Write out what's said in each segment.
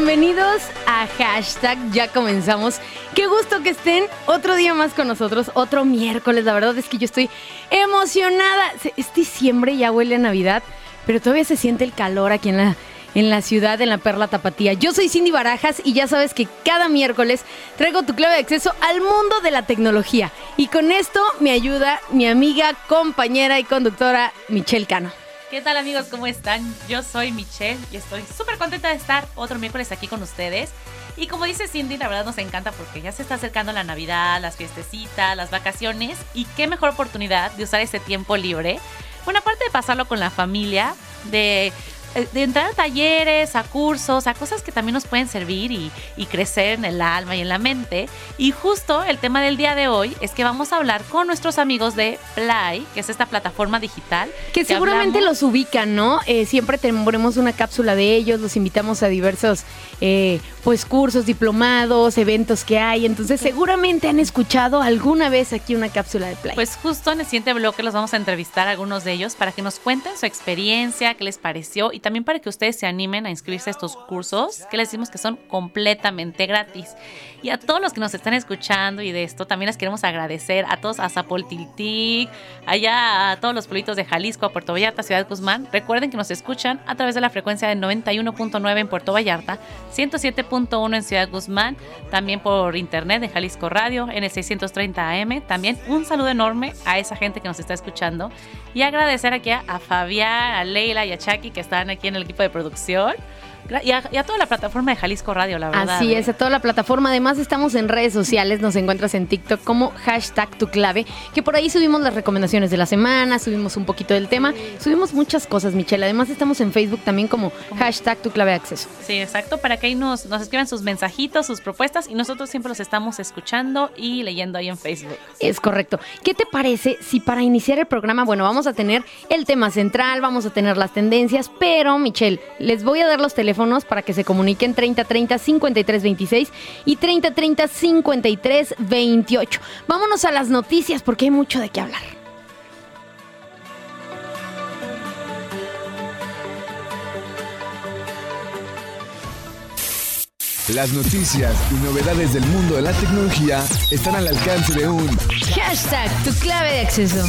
Bienvenidos a hashtag Ya comenzamos. Qué gusto que estén otro día más con nosotros, otro miércoles. La verdad es que yo estoy emocionada. Es diciembre, ya huele a Navidad, pero todavía se siente el calor aquí en la, en la ciudad, en la Perla Tapatía. Yo soy Cindy Barajas y ya sabes que cada miércoles traigo tu clave de acceso al mundo de la tecnología. Y con esto me ayuda mi amiga, compañera y conductora Michelle Cano. ¿Qué tal amigos? ¿Cómo están? Yo soy Michelle y estoy súper contenta de estar otro miércoles aquí con ustedes. Y como dice Cindy, la verdad nos encanta porque ya se está acercando la Navidad, las fiestecitas, las vacaciones y qué mejor oportunidad de usar ese tiempo libre. Bueno, aparte de pasarlo con la familia, de de entrar a talleres, a cursos, a cosas que también nos pueden servir y, crecer en el alma y en la mente. Y justo el tema del día de hoy es que vamos a hablar con nuestros amigos de Play, que es esta plataforma digital. Que, seguramente los ubican, ¿no? Eh, siempre tendremos una cápsula de ellos, los invitamos a diversos eh, pues cursos, diplomados, eventos que hay. Entonces seguramente han escuchado alguna vez aquí una cápsula de Play. Pues justo en el siguiente bloque los vamos a entrevistar a algunos de ellos para que nos cuenten su experiencia, qué les pareció y también para que ustedes se animen a inscribirse a estos cursos que les decimos que son completamente gratis. Y a todos los que nos están escuchando y de esto, también les queremos agradecer a todos, a Zapoltiltic, allá a todos los pueblitos de Jalisco, a Puerto Vallarta, Ciudad Guzmán. Recuerden que nos escuchan a través de la frecuencia de 91.9 en Puerto Vallarta, 107.1 en Ciudad Guzmán, también por internet de Jalisco Radio, en el 630 AM. También un saludo enorme a esa gente que nos está escuchando y agradecer aquí a, Fabián, a Leila y a Chucky que están aquí en el equipo de producción. Y a, y a toda la plataforma de Jalisco Radio, la verdad. Así ¿eh? es, a toda la plataforma. Además, estamos en redes sociales. Nos encuentras en TikTok como hashtag tu clave. Que por ahí subimos las recomendaciones de la semana, subimos un poquito del tema, subimos muchas cosas, Michelle. Además, estamos en Facebook también como hashtag tu clave de acceso. Sí, exacto, para que ahí nos, nos escriban sus mensajitos, sus propuestas y nosotros siempre los estamos escuchando y leyendo ahí en Facebook. Es correcto. ¿Qué te parece si para iniciar el programa, bueno, vamos a tener el tema central, vamos a tener las tendencias, pero Michelle, les voy a dar los teléfonos para que se comuniquen 3030 5326 y 3030 5328. Vámonos a las noticias porque hay mucho de qué hablar. Las noticias y novedades del mundo de la tecnología están al alcance de un Hashtag tu clave de acceso.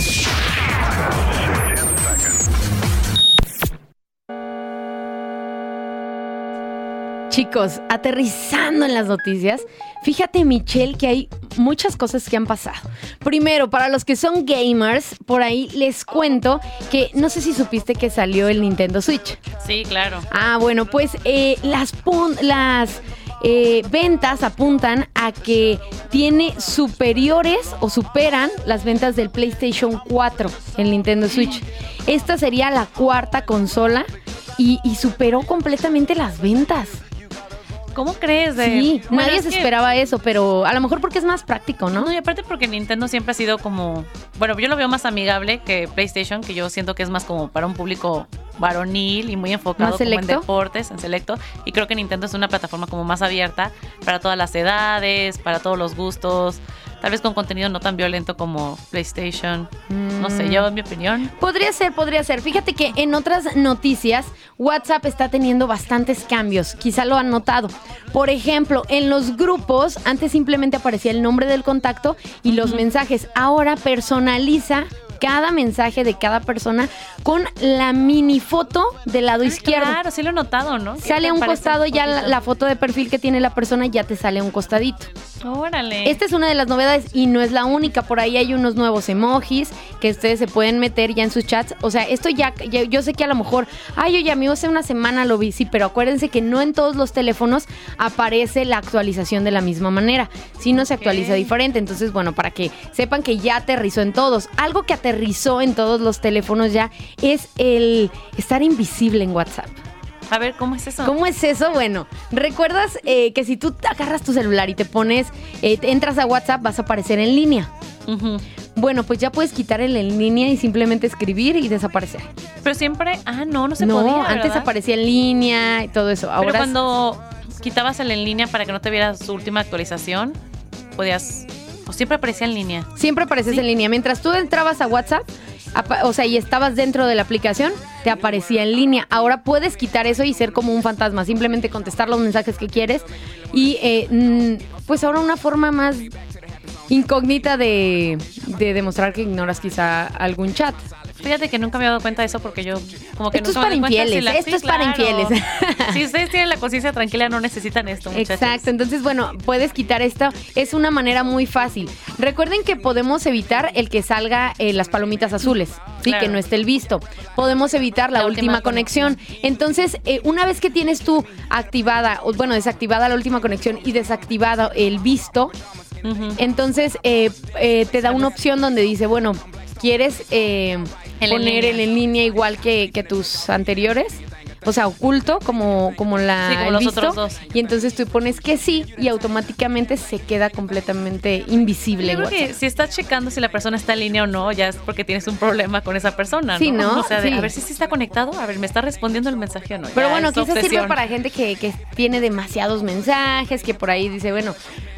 Chicos, aterrizando en las noticias, fíjate Michelle que hay muchas cosas que han pasado. Primero, para los que son gamers, por ahí les cuento que no sé si supiste que salió el Nintendo Switch. Sí, claro. Ah, bueno, pues eh, las, pun- las eh, ventas apuntan a que tiene superiores o superan las ventas del PlayStation 4 en Nintendo Switch. Esta sería la cuarta consola y, y superó completamente las ventas. ¿Cómo crees? De... Sí, Bueno, nadie es se que- esperaba eso, pero a lo mejor porque es más práctico, ¿no? No, y aparte porque Nintendo siempre ha sido como, bueno, yo lo veo más amigable que PlayStation, que yo siento que es más como para un público varonil y muy enfocado ¿Más como en deportes, en selecto. Y creo que Nintendo es una plataforma como más abierta para todas las edades, para todos los gustos, tal vez con contenido no tan violento como PlayStation. No sé, Mm. yo en mi opinión. Podría ser, podría ser. Fíjate que en otras noticias, WhatsApp está teniendo bastantes cambios. Quizá lo han notado. Por ejemplo, en los grupos, antes simplemente aparecía el nombre del contacto y los mensajes. Ahora personaliza cada mensaje de cada persona con la mini foto del lado izquierdo. Claro, sí lo he notado, ¿no? Sale a un costado ya la, foto de perfil que tiene la persona, ya te sale a un costadito. Órale. Esta es una de las novedades y no es la única. Por ahí hay unos nuevos emojis que ustedes se pueden meter ya en sus chats. O sea, esto ya, ya- yo sé que a lo mejor, ay, oye, amigo, hace una semana lo vi, sí, pero acuérdense que no en todos los teléfonos aparece la actualización de la misma manera. Si no se actualiza diferente. Entonces, bueno, para que sepan que ya aterrizó en todos. Algo que aterrizó en todos los teléfonos ya es el estar invisible en WhatsApp. A ver, ¿cómo es eso? ¿Cómo es eso? Bueno, recuerdas eh, que si tú agarras tu celular y te pones, eh, te entras a WhatsApp, vas a aparecer en línea. Bueno, pues ya puedes quitar el en línea y simplemente escribir y desaparecer. Pero siempre, ah, no, no se no, podía, antes ¿verdad? aparecía en línea y todo eso. Ahora Pero cuando quitabas el en línea para que no te viera su última actualización, podías. O siempre aparecía en línea. siempre apareces en línea. Mientras tú entrabas a WhatsApp, apa- o sea, y estabas dentro de la aplicación, te aparecía en línea. Ahora puedes quitar eso y ser como un fantasma, simplemente contestar los mensajes que quieres. Y eh, mm, pues ahora una forma más incógnita de, de demostrar que ignoras quizá algún chat. Fíjate que nunca me he dado cuenta de eso porque yo como que Esto es para si infieles, la- esto sí, es para infieles. si ustedes tienen la conciencia tranquila, no necesitan esto, muchachos. Exacto, entonces bueno, puedes quitar esto, es una manera muy fácil. Recuerden que podemos evitar el que salga eh, las palomitas azules, sí, Claro. que no esté el visto. Podemos evitar la, La última, última conexión. Entonces, eh, una vez que tienes tú activada, bueno, desactivada la última conexión y desactivado el visto, Ujú. entonces eh, eh, te da una opción donde dice, bueno, ¿quieres eh, En poner el en línea igual que, que tus anteriores? O sea, oculto como, como la Sí, como los visto. otros dos. Y entonces tú pones que sí y automáticamente se queda completamente invisible Yo creo que WhatsApp. si estás checando si la persona está en línea o no, ya es porque tienes un problema con esa persona, ¿no? Sí, ¿no? O sea, de, Sí. a ver si sí está conectado, a ver, me está respondiendo el mensaje o no. Pero Ya bueno, quizás sirve obsesión. para gente que, que tiene demasiados mensajes, que por ahí dice, bueno,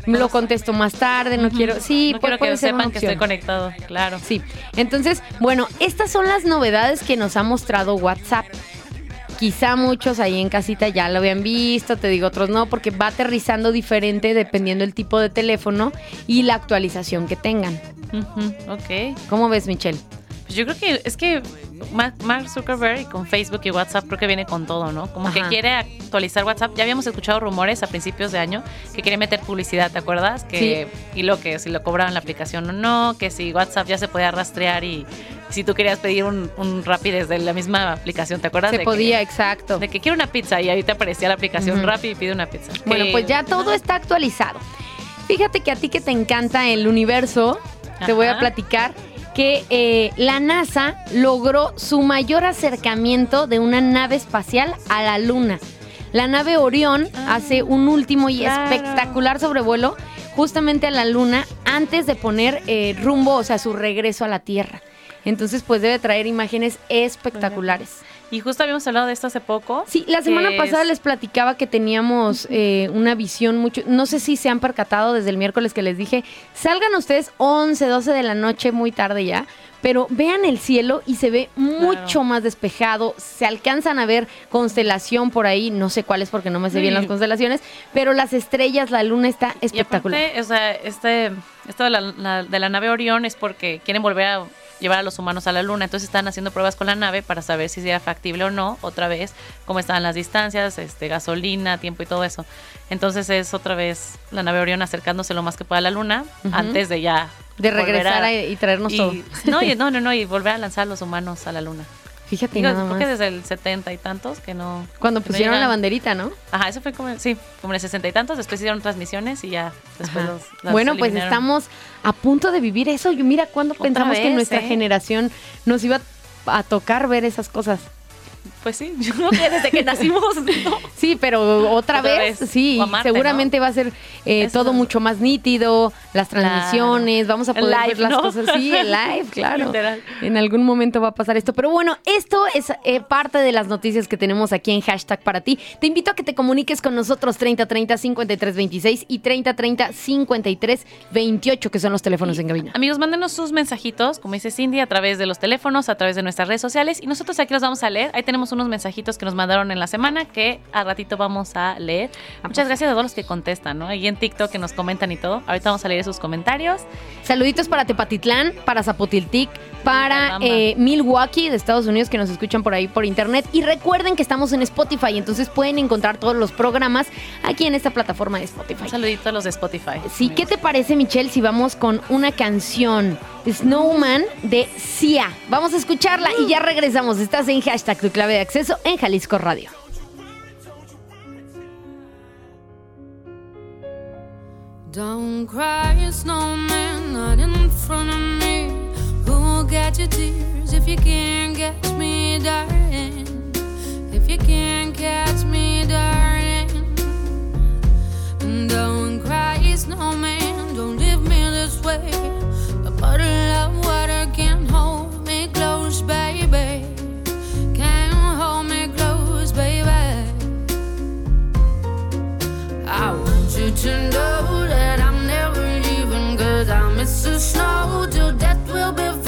lo contesto más tarde, no quiero. Sí, no quiero que sepan que estoy conectado, claro. Sí, entonces, bueno, estas son las novedades que nos ha mostrado WhatsApp. Quizá muchos ahí en casita ya lo habían visto, te digo otros no, porque va aterrizando diferente dependiendo el tipo de teléfono y la actualización que tengan. Ok. ¿Cómo ves, Michelle? Pues yo creo que es que Ma- Mark Zuckerberg y con Facebook y WhatsApp creo que viene con todo, ¿no? Como que quiere actualizar WhatsApp. Ya habíamos escuchado rumores a principios de año que quería meter publicidad, ¿te acuerdas? Que, Y lo que si lo cobraban la aplicación o no, que si WhatsApp ya se podía rastrear y Si tú querías pedir un, un Rappi desde la misma aplicación, ¿te acuerdas? Se de podía, Que, exacto. de que quiero una pizza y ahí te aparecía la aplicación Ujú. Rappi y pide una pizza. Bueno, Que- pues ya todo está actualizado. Fíjate que a ti que te encanta el universo, te voy a platicar que eh, la NASA logró su mayor acercamiento de una nave espacial a la Luna. La nave Orión Ah, hace un último y claro. espectacular sobrevuelo justamente a la Luna antes de poner eh, rumbo, o sea, su regreso a la Tierra. Entonces, pues debe traer imágenes espectaculares. Y justo habíamos hablado de esto hace poco. Sí, la semana pasada es- les platicaba que teníamos eh, una visión mucho, no sé si se han percatado desde el miércoles que les dije, salgan ustedes 11, 12 de la noche, muy tarde ya, pero vean el cielo y se ve mucho más despejado, se alcanzan a ver constelación por ahí, no sé cuál es porque no me sé bien Sí. las constelaciones, pero las estrellas, la luna está Y espectacular. aparte, o sea, este, esto de la, la- de la nave Orión es porque quieren volver a llevar a los humanos a la luna, entonces están haciendo pruebas con la nave para saber si era factible o no, otra vez, cómo estaban las distancias, este, gasolina, tiempo y todo eso. Entonces es otra vez la nave Orión acercándose lo más que pueda a la luna antes de ya de regresar a- a- y traernos y- todo. No, y, no, no, no, y volver a lanzar a los humanos a la luna. Fíjate Digo, nada creo más. que desde el 70 y tantos que no. Cuando que no pusieron la banderita, ¿no? Ajá, eso fue como, sí, como en el 60 y tantos, después hicieron transmisiones y ya después los, Bueno, pues estamos a punto de vivir eso. Yo mira cuándo Otra pensamos que vez, nuestra ¿eh? generación nos iba a tocar ver esas cosas. Pues sí, yo creo que desde que nacimos, ¿no? Sí, pero otra, Otra vez, vez. sí, Marte, seguramente va a ser eh, todo es- mucho más nítido, las Claro. transmisiones, vamos a poder ver las ¿no? cosas. Sí, el live, claro. Literal. En algún momento va a pasar esto. Pero bueno, esto es eh, parte de las noticias que tenemos aquí en hashtag para ti. Te invito a que te comuniques con nosotros 3030 5326 y 3030 5328, que son los teléfonos en cabina. Amigos, mándenos sus mensajitos, como dice Cindy, a través de los teléfonos, a través de nuestras redes sociales y nosotros aquí los vamos a leer. Ahí tenemos unos mensajitos que nos mandaron en la semana que a ratito vamos a leer. Muchas gracias a todos los que contestan, ¿no? Ahí en TikTok que nos comentan y todo. Ahorita vamos a leer sus comentarios. Saluditos para Tepatitlán, para Zapotiltic, para eh, Milwaukee de Estados Unidos que nos escuchan por ahí por internet. Y recuerden que estamos en Spotify, entonces pueden encontrar todos los programas aquí en esta plataforma de Spotify. Un saludito a los de Spotify. Sí, ¿qué te parece, Michelle, si vamos con una canción Snowman de Sia? Vamos a escucharla y ya regresamos. Estás en hashtag tu clave de acceso en Jalisco Radio. Don't cry, snowman, not in front of me. Who'll get your tears if you can't catch me, darling? If you can't catch me, darling. Don't cry, snowman, don't leave me this way. To know that I'm never leaving Cause I miss the snow till death will be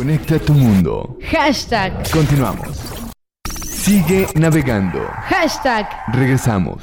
Conecta tu mundo. Hashtag, Continuamos. Sigue navegando. hashtag. Regresamos.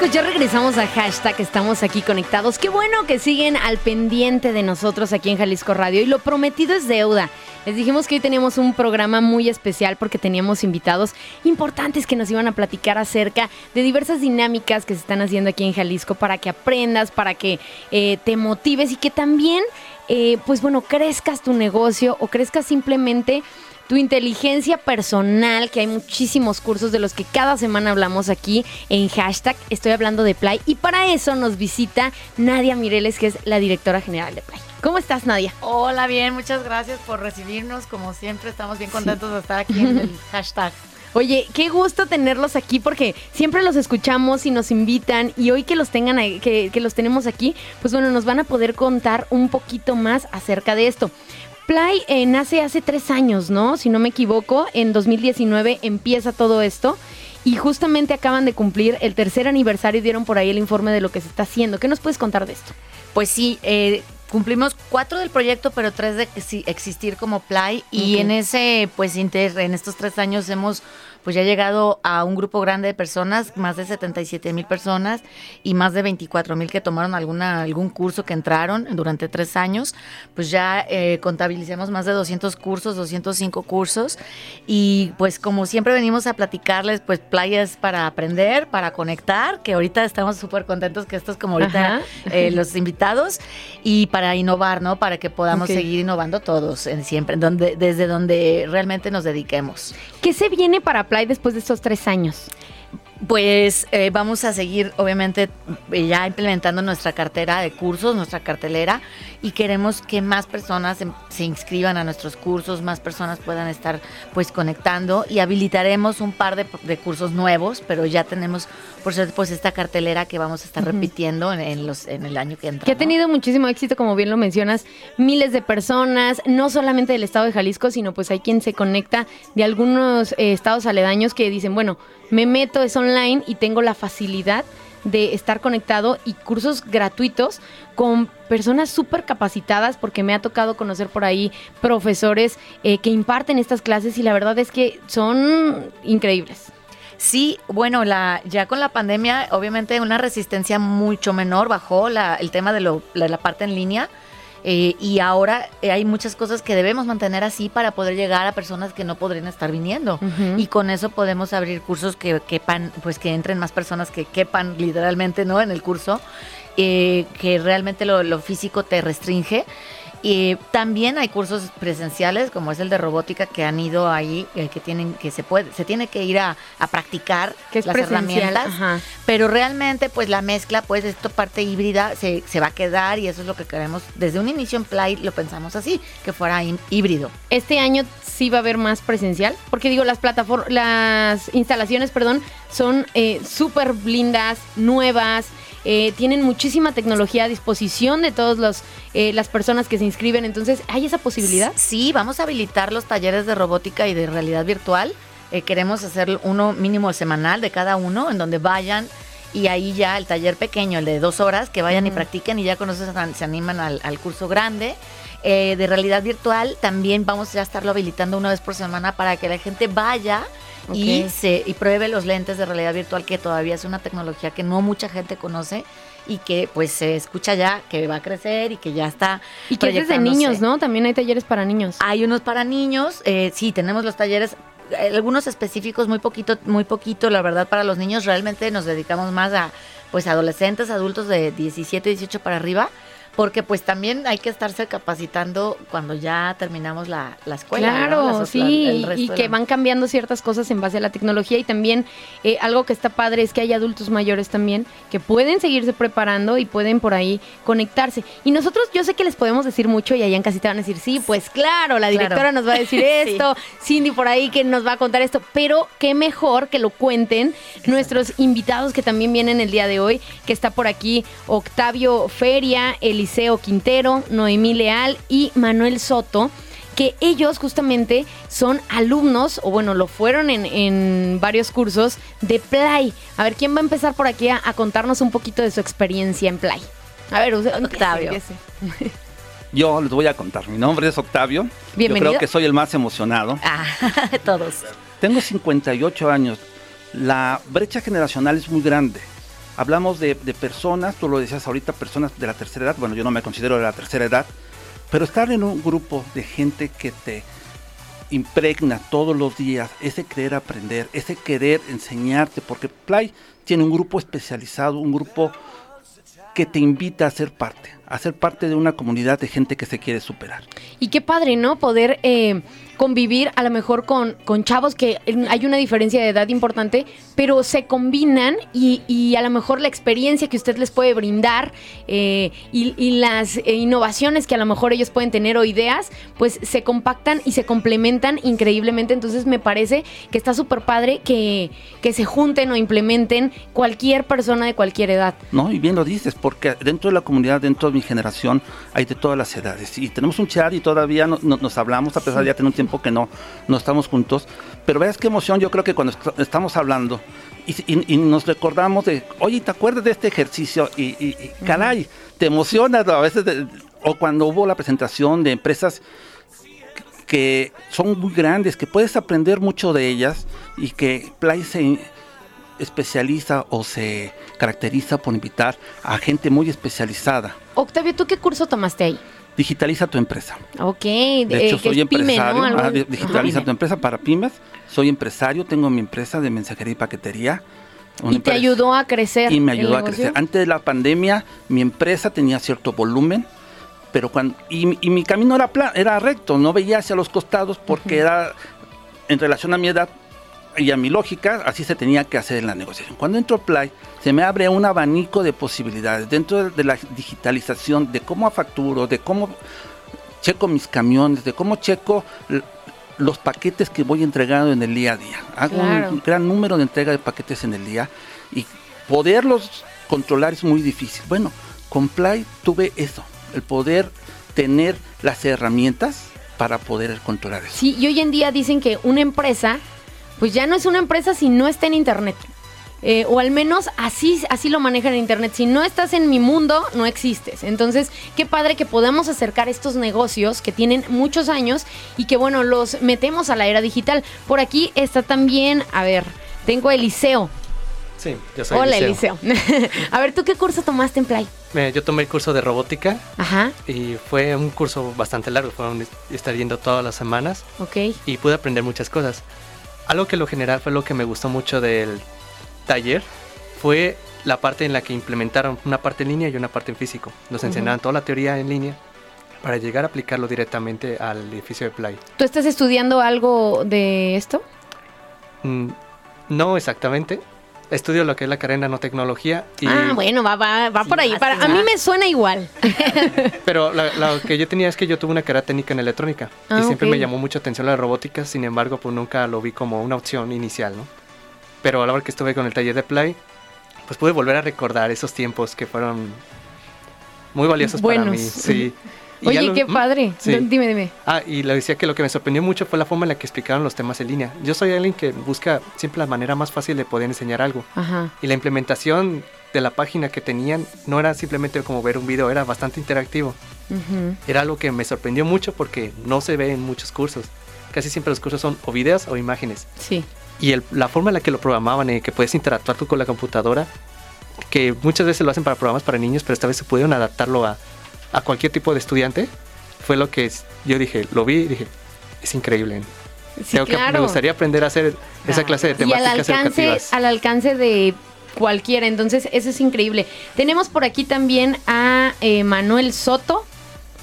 Chicos, ya regresamos a hashtag, estamos aquí conectados. Qué bueno que siguen al pendiente de nosotros aquí en Jalisco Radio y lo prometido es deuda. Les dijimos que hoy teníamos un programa muy especial porque teníamos invitados importantes que nos iban a platicar acerca de diversas dinámicas que se están haciendo aquí en Jalisco para que aprendas, para que eh, te motives y que también, eh, pues bueno, crezcas tu negocio o crezcas simplemente tu inteligencia personal, que hay muchísimos cursos de los que cada semana hablamos aquí en hashtag. Estoy hablando de Play. Y para eso nos visita Nadia Mireles, que es la directora general de Play. ¿Cómo estás, Nadia? Hola, bien, muchas gracias por recibirnos. Como siempre, estamos bien contentos de estar aquí en el hashtag. Oye, qué gusto tenerlos aquí porque siempre los escuchamos y nos invitan y hoy que los tengan que, que los tenemos aquí, pues bueno, nos van a poder contar un poquito más acerca de esto. Play eh, nace hace tres años, ¿no? Si no me equivoco, en 2019 empieza todo esto y justamente acaban de cumplir el tercer aniversario y dieron por ahí el informe de lo que se está haciendo. ¿Qué nos puedes contar de esto? Pues sí, eh, cumplimos cuatro del proyecto, pero tres de exi- existir como Play. Y en ese, pues, inter, en estos tres años hemos pues ya llegado a un grupo grande de personas, más de 77 mil personas y más de 24 mil que tomaron alguna, algún curso que entraron durante tres años. Pues ya eh, contabilicemos más de 200 cursos, 205 cursos. Y pues como siempre venimos a platicarles, pues playas para aprender, para conectar, que ahorita estamos súper contentos que esto es como ahorita eh, los invitados y para innovar, ¿no? Para que podamos Ok. seguir innovando todos, en siempre, en donde, desde donde realmente nos dediquemos. ¿Qué se viene para Play después de estos tres años? Pues eh, vamos a seguir, obviamente, ya implementando nuestra cartera de cursos, nuestra cartelera, y queremos que más personas em- se inscriban a nuestros cursos, más personas puedan estar pues conectando y habilitaremos un par de, de cursos nuevos, pero ya tenemos, por suerte, pues esta cartelera que vamos a estar repitiendo en, en los, en el año que entra. Que ha tenido muchísimo éxito, como bien lo mencionas, miles de personas, no solamente del estado de Jalisco, sino pues hay quien se conecta de algunos eh, estados aledaños que dicen, bueno, me meto, es online y tengo la facilidad de estar conectado y cursos gratuitos con personas súper capacitadas porque me ha tocado conocer por ahí profesores eh, que imparten estas clases y la verdad es que son increíbles. Sí, bueno, la, ya con la pandemia, obviamente una resistencia mucho menor, bajó la, el tema de, lo, la, la parte en línea. Eh, y ahora eh, hay muchas cosas que debemos mantener así para poder llegar a personas que no podrían estar viniendo. Y con eso podemos abrir cursos que quepan, pues que entren más personas que quepan literalmente, ¿no? En el curso, eh, que realmente lo, lo físico te restringe. Y también hay cursos presenciales, como es el de robótica, que han ido ahí, eh, que tienen, que se puede, se tiene que ir a, a practicar Que es las herramientas. ajá. Pero realmente, pues la mezcla, pues esta parte híbrida se, se va a quedar y eso es lo que queremos. Desde un inicio en Play lo pensamos así, que fuera hí- híbrido. Este año sí va a haber más presencial, porque digo, las plataformas, las instalaciones, perdón, son eh, súper lindas, nuevas, eh, tienen muchísima tecnología a disposición de todas las personas que se inscriben, entonces, ¿hay esa posibilidad? Sí, vamos a habilitar los talleres de robótica y de realidad virtual. Eh, queremos hacer uno mínimo semanal de cada uno, en donde vayan y ahí ya el taller pequeño, el de dos horas, que vayan y practiquen y ya con eso se, an- se animan al, al curso grande. Eh, de realidad virtual también vamos a estarlo habilitando una vez por semana para que la gente vaya y, se, y pruebe los lentes de realidad virtual, que todavía es una tecnología que no mucha gente conoce y que pues se escucha ya que va a crecer y que ya está. Y que es proyectándose. niños, ¿no? También hay talleres para niños. Hay unos para niños, eh, sí, tenemos los talleres, eh, algunos específicos, muy poquito, muy poquito, la verdad, para los niños. Realmente nos dedicamos más a, pues, adolescentes, adultos de 17, 18 para arriba, porque pues también hay que estarse capacitando cuando ya terminamos la, la escuela. ¿no? Claro, Las- sí, la- el y que van cambiando ciertas cosas en base a la tecnología y también eh, algo que está padre es que hay adultos mayores también que pueden seguirse preparando y pueden por ahí conectarse. Y nosotros, yo sé que les podemos decir mucho y allá en casita van a decir, sí, pues claro, la Claro. directora nos va a decir Sí. esto, Cindy por ahí que nos va a contar esto, pero qué mejor que lo cuenten nuestros invitados que también vienen el día de hoy, que está por aquí Octavio Feria, Eliseo Quintero, Noemí Leal y Manuel Soto que ellos justamente son alumnos, o bueno, lo fueron en, en varios cursos de Play. A ver, ¿quién va a empezar por aquí a, a contarnos un poquito de su experiencia en Play? A ver, usted- empiece, Octavio. empiece. Yo les voy a contar. Mi nombre es Octavio. Bienvenido. Yo creo que soy el más emocionado. Ah, todos. Tengo 58 años. La brecha generacional es muy grande. Hablamos de, de personas, tú lo decías ahorita, personas de la tercera edad. Bueno, yo no me considero de la tercera edad. Pero estar en un grupo de gente que te impregna todos los días ese querer aprender, ese querer enseñarte, porque Play tiene un grupo especializado, un grupo que te invita a ser parte. A ser parte de una comunidad de gente que se quiere superar. Y qué padre, ¿no? Poder eh, convivir a lo mejor con, con chavos que hay una diferencia de edad importante, pero se combinan y, y a lo mejor la experiencia que usted les puede brindar eh, y, y las eh, innovaciones que a lo mejor ellos pueden tener o ideas, pues se compactan y se complementan increíblemente. Entonces me parece que está súper padre que, que se junten o implementen cualquier persona de cualquier edad. ¿no? Y bien lo dices, porque dentro de la comunidad, dentro de mi generación, hay de todas las edades. Y tenemos un chat y todavía no- no- nos hablamos, a pesar de ya tener un tiempo que no, no estamos juntos. Pero veas qué emoción, yo creo que cuando est- estamos hablando y, y- y nos recordamos de, oye, ¿te acuerdas de este ejercicio? Y, y- caray, te emocionas a veces, de- o cuando hubo la presentación de empresas que son muy grandes, que puedes aprender mucho de ellas y que Play se especializa o se caracteriza por invitar a gente muy especializada. Octavio, ¿tú qué curso tomaste ahí? Digitaliza tu empresa. Ok, De eh, hecho, soy es pyme, ¿no? empresario. Ah, Ajá. digitaliza tu empresa para pymes. Soy empresario, tengo mi empresa de mensajería y paquetería. una Y te ayudó a crecer. y me ayudó a crecer. Antes de la pandemia, mi empresa tenía cierto volumen, pero cuando y, mi- y mi camino era pla- era recto, no veía hacia los costados porque era en relación a mi edad y a mi lógica, así se tenía que hacer en la negociación. Cuando entro a Play, se me abre un abanico de posibilidades dentro de, la digitalización, de cómo facturo, de cómo checo mis camiones, de cómo checo los paquetes que voy entregando en el día a día. Hago Claro. un gran número de entrega de paquetes en el día y poderlos controlar es muy difícil. Bueno, con Play tuve eso, el poder tener las herramientas para poder controlar eso. Sí, y hoy en día dicen que una empresa, pues ya no es una empresa si no está en internet. Eh, o al menos así, así lo manejan en internet. Si no estás en mi mundo, no existes. Entonces, qué padre que podamos acercar estos negocios que tienen muchos años y que, bueno, los metemos a la era digital. Por aquí está también, a ver, tengo a Eliseo. Sí, yo soy Hola, Eliseo. Eliseo. a ver, ¿tú qué curso tomaste en Play? Eh, Yo tomé el curso de robótica Ajá, y fue un curso bastante largo, fueron estar yendo todas las semanas ok. y pude aprender muchas cosas. Algo que lo general fue lo que me gustó mucho del taller fue la parte en la que implementaron una parte en línea y una parte en físico. Nos enseñaron toda la teoría en línea para llegar a aplicarlo directamente al edificio de Play. ¿Tú estás estudiando algo de esto? Mm, No exactamente. Estudio lo que es la carrera en nanotecnología y Ah, bueno, va, va, va Sí, por ahí. Para, a mí me suena igual. Pero la- lo que yo tenía es que yo tuve una carrera técnica en electrónica Ah, y siempre ok. me llamó mucho atención la robótica, sin embargo, pues nunca lo vi como una opción inicial, ¿no? Pero a la hora que estuve con el taller de Play, pues pude volver a recordar esos tiempos que fueron muy valiosos para mí. Sí. Oye, lo- qué ¿Mm? padre. Sí. D- Dime, dime. Ah, y le decía que lo que me sorprendió mucho fue la forma en la que explicaron los temas en línea. Yo soy alguien que busca siempre la manera más fácil de poder enseñar algo. Ajá. Y la implementación de la página que tenían no era simplemente como ver un video, era bastante interactivo. Ujú. Era algo que me sorprendió mucho porque no se ve en muchos cursos. Casi siempre los cursos son o videos o imágenes. Sí. Y el- la forma en la que lo programaban y que puedes interactuar tú con la computadora, que muchas veces lo hacen para programas para niños, pero esta vez se pudieron adaptarlo a, a cualquier tipo de estudiante, fue lo que yo dije, lo vi y dije, es increíble. Sí, que- me gustaría aprender a hacer esa clase de y al temáticas alcance, educativas. al alcance de cualquiera. Entonces, eso es increíble. Tenemos por aquí también a eh, Manuel Soto.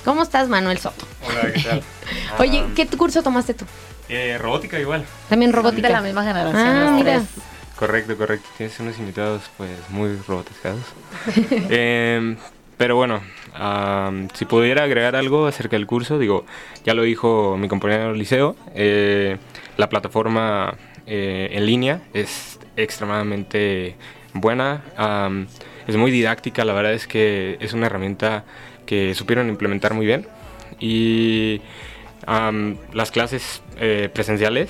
¿Cómo estás, Manuel Soto? Hola, ¿qué tal? Oye, Ah, ¿qué curso tomaste tú? eh, robótica igual. También De robótica. la misma generación. Ah, mira. tres. Correcto, correcto. Tienes unos invitados pues muy robotizados. Em, pero bueno, am, si pudiera agregar algo acerca del curso, digo, ya lo dijo mi compañero Liceo, eh, la plataforma eh, en línea es extremadamente buena, am, es muy didáctica, la verdad es que es una herramienta que supieron implementar muy bien. Y am, las clases eh, presenciales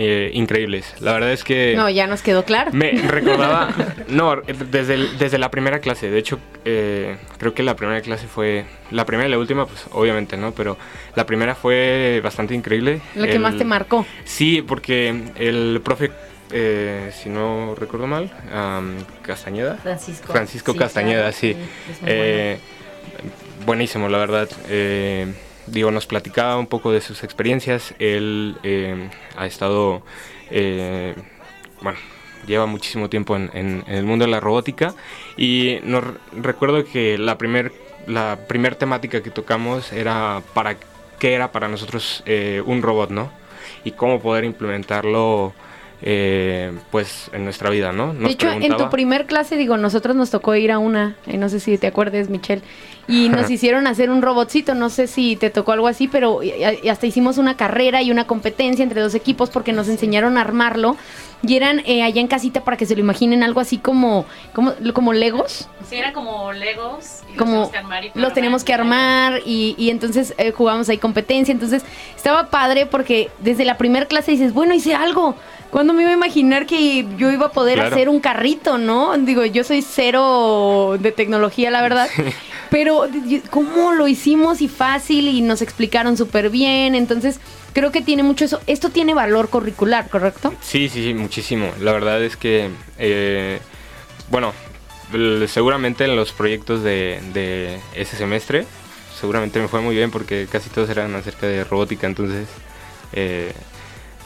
eh, increíbles. La verdad es que No, ya nos quedó claro. me recordaba, no, desde, el- desde la primera clase, de hecho, eh, creo que la primera clase fue, la primera y la última, pues obviamente, ¿no? Pero la primera fue bastante increíble. Lo que más te marcó. Sí, porque el profe, eh, si no recuerdo mal, am, Castañeda. Francisco. Francisco Sí, Castañeda, claro, sí. es muy Eh, buenísimo, la verdad. Eh, digo, nos platicaba un poco de sus experiencias. Él eh, ha estado, eh, bueno, lleva muchísimo tiempo en, en- en el mundo de la robótica y nos recuerdo que la primer la primer temática que tocamos era para qué era para nosotros eh, un robot, ¿no? Y cómo poder implementarlo eh, pues en nuestra vida, ¿no? De hecho, en tu primer clase, digo, nosotros nos tocó ir a una, eh, no sé si te acuerdes, Michelle, y nos hicieron hacer un robotcito, no sé si te tocó algo así, pero y- y hasta hicimos una carrera y una competencia entre dos equipos porque nos enseñaron a armarlo y eran eh, allá en casita para que se lo imaginen algo así como, como, como Legos. Sí, eran como Legos. y los como tenemos que armar y los tenemos que armar y, y entonces eh, jugamos ahí competencia. Entonces estaba padre porque desde la primera clase dices, bueno, hice algo. ¿Cuándo me iba a imaginar que yo iba a poder Claro. hacer un carrito, no? Digo, yo soy cero de tecnología, la verdad. Pero cómo lo hicimos y fácil y nos explicaron súper bien. Entonces creo que tiene mucho eso. Esto tiene valor curricular, ¿correcto? Sí, sí, sí, muchísimo. La verdad es que, eh, bueno, seguramente en los proyectos de, de ese semestre, seguramente me fue muy bien porque casi todos eran acerca de robótica, entonces, eh,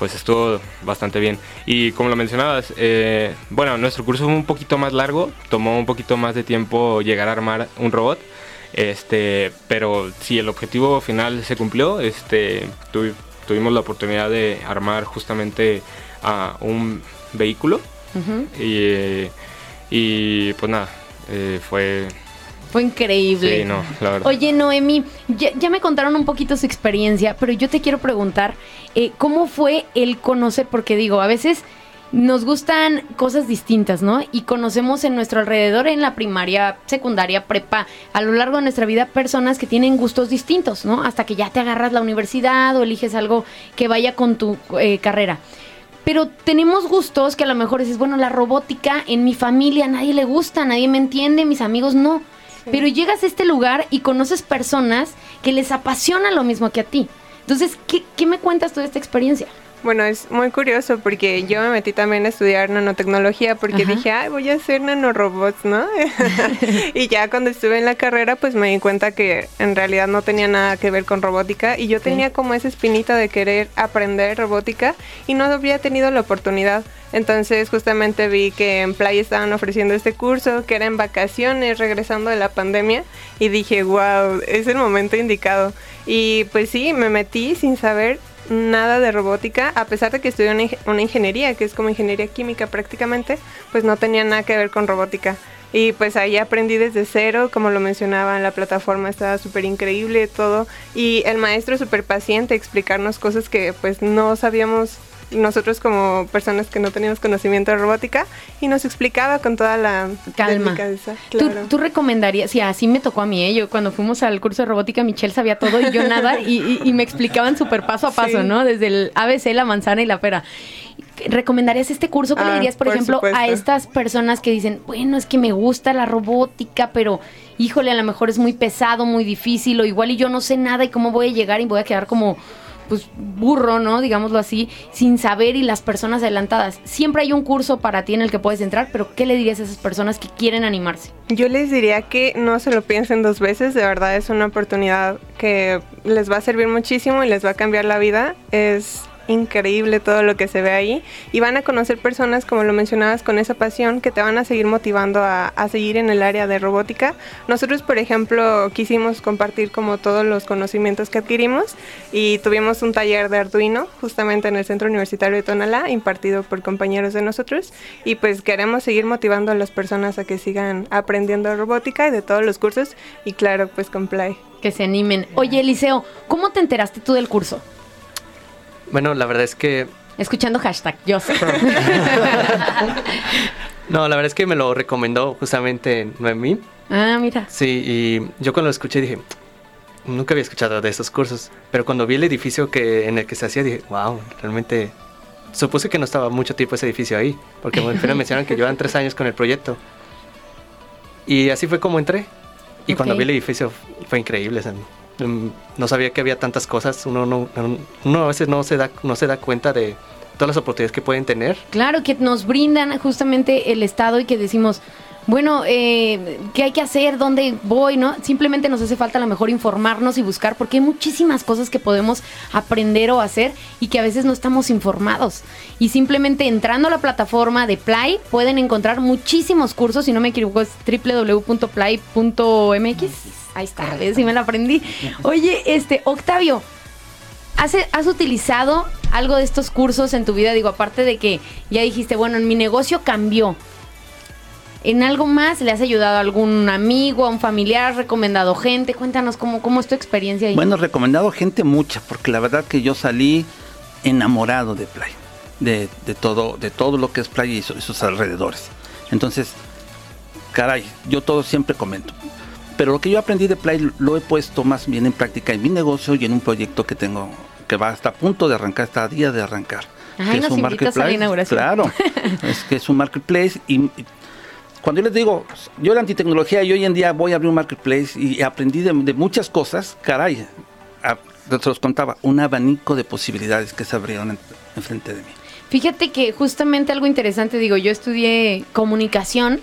pues estuvo bastante bien. Y como lo mencionabas, eh, bueno, nuestro curso fue un poquito más largo, tomó un poquito más de tiempo llegar a armar un robot. Este, pero si el objetivo final se cumplió, este, tuvi- tuvimos la oportunidad de armar justamente a un vehículo y, y pues nada, eh, fue... Fue increíble. Sí, no, la verdad. Oye, Noemi, ya, ya me contaron un poquito su experiencia, pero yo te quiero preguntar, eh, ¿cómo fue el conocer? Porque digo, a veces nos gustan cosas distintas, ¿no? Y conocemos en nuestro alrededor, en la primaria, secundaria, prepa, a lo largo de nuestra vida, personas que tienen gustos distintos, ¿no? Hasta que ya te agarras la universidad o eliges algo que vaya con tu eh, carrera. Pero tenemos gustos que a lo mejor dices, bueno, la robótica en mi familia nadie le gusta, nadie me entiende, mis amigos no. Pero llegas a este lugar y conoces personas que les apasiona lo mismo que a ti. Entonces, ¿qué, qué me cuentas tú de esta experiencia? Bueno, es muy curioso porque yo me metí también a estudiar nanotecnología porque Ajá. dije, ay, voy a hacer nanorobots, ¿no? y ya cuando estuve en la carrera, pues me di cuenta que en realidad no tenía nada que ver con robótica y yo tenía como esa espinita de querer aprender robótica y no había tenido la oportunidad. Entonces justamente vi que en Playa estaban ofreciendo este curso, que era en vacaciones, regresando de la pandemia, y dije, wow, es el momento indicado. Y pues sí, me metí sin saber nada de robótica, a pesar de que ing- una ingeniería, que es como ingeniería química prácticamente, pues no tenía nada que ver con robótica. Y pues ahí aprendí desde cero, como lo mencionaba, la plataforma estaba súper increíble todo. Y el maestro súper paciente, explicarnos cosas que pues no sabíamos nosotros como personas que no teníamos conocimiento de robótica y nos explicaba con toda la Calma. delicadeza, ¿Tú, claro. tú recomendarías, sí, así me tocó a mí, ¿eh? yo cuando fuimos al curso de robótica, Michelle sabía todo y yo nada, y, y- y me explicaban súper paso a paso, Sí. ¿no? Desde el ABC, la manzana y la pera. ¿Recomendarías este curso? ¿Qué le Ah, dirías, por, por ejemplo, a estas personas que dicen, bueno, es que me gusta la robótica, pero híjole, a lo mejor es muy pesado, muy difícil, o igual y yo no sé nada y cómo voy a llegar y voy a quedar como pues burro, ¿no? Digámoslo así, sin saber y las personas adelantadas. Siempre hay un curso para ti en el que puedes entrar, pero ¿qué le dirías a esas personas que quieren animarse? Yo les diría que no se lo piensen dos veces, de verdad es una oportunidad que les va a servir muchísimo y les va a cambiar la vida. Es increíble todo lo que se ve ahí y van a conocer personas, como lo mencionabas, con esa pasión que te van a seguir motivando a, a seguir en el área de robótica. Nosotros, por ejemplo, quisimos compartir como todos los conocimientos que adquirimos y tuvimos un taller de Arduino justamente en el Centro Universitario de Tonalá, impartido por compañeros de nosotros y pues queremos seguir motivando a las personas a que sigan aprendiendo robótica y de todos los cursos y claro, pues con Play. Que se animen. Oye, Eliseo, ¿cómo te enteraste tú del curso? Bueno, la verdad es que Escuchando hashtag, yo sé. no, la verdad es que me lo recomendó justamente Noemí. ah, mira. Sí, y yo cuando lo escuché dije, nunca había escuchado de estos cursos, pero cuando vi el edificio que en el que se hacía dije, wow, realmente supuse que no estaba mucho tiempo ese edificio ahí, porque al final mencionaron que llevan tres años con el proyecto. Y así fue como entré. Y cuando vi el edificio fue increíble. mm, no sabía que había tantas cosas. Uno, no, uno a veces no se, da, no se da cuenta de todas las oportunidades que pueden tener. Claro, que nos brindan justamente el Estado y que decimos, bueno, eh, ¿qué hay que hacer? ¿Dónde voy? ¿No? Simplemente nos hace falta a lo mejor informarnos y buscar, porque hay muchísimas cosas que podemos aprender o hacer y que a veces no estamos informados. Y simplemente entrando a la plataforma de Play pueden encontrar muchísimos cursos, si no me equivoco es www.play.mx. Ahí está, ¿ves? Sí me la aprendí. Oye, este, Octavio, ¿has, ¿has utilizado algo de estos cursos en tu vida? Digo, aparte de que ya dijiste, bueno, en mi negocio cambió. ¿En algo más le has ayudado a algún amigo, a un familiar, has recomendado gente? Cuéntanos cómo, cómo es tu experiencia ahí. Bueno, recomendado gente mucha, porque la verdad que yo salí enamorado de Play, de, de todo, de todo lo que es Play y, su- y sus alrededores. Entonces, caray, yo todo siempre comento. Pero lo que yo aprendí de Play lo he puesto más bien en práctica en mi negocio y en un proyecto que tengo que va hasta a punto de arrancar, está a día de arrancar. Ay, que nos invitas a la inauguración. Claro, es que es un marketplace y, y cuando yo les digo, yo era antitecnología y hoy en día voy a abrir un marketplace y aprendí de, de muchas cosas, caray, a- se los contaba, un abanico de posibilidades que se abrieron en- enfrente de mí. Fíjate que justamente algo interesante, digo, yo estudié comunicación.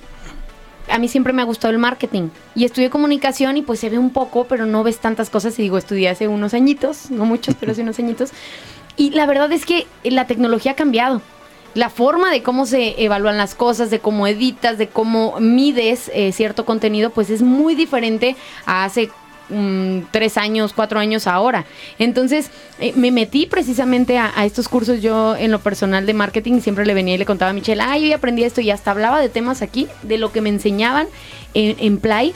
A mí siempre me ha gustado el marketing y estudié comunicación y pues se ve un poco, pero no ves tantas cosas y digo, estudié hace unos añitos, no muchos, pero hace unos añitos. Y la verdad es que la tecnología ha cambiado. La forma de cómo se evalúan las cosas, de cómo editas, de cómo mides eh, cierto contenido, pues es muy diferente a hace mm, tres años, cuatro años ahora. Entonces, eh, me metí precisamente a, estos cursos yo en lo personal de marketing. Siempre le venía y le contaba a Michelle, ay, hoy aprendí esto y hasta hablaba de temas aquí, de lo que me enseñaban en, en Play.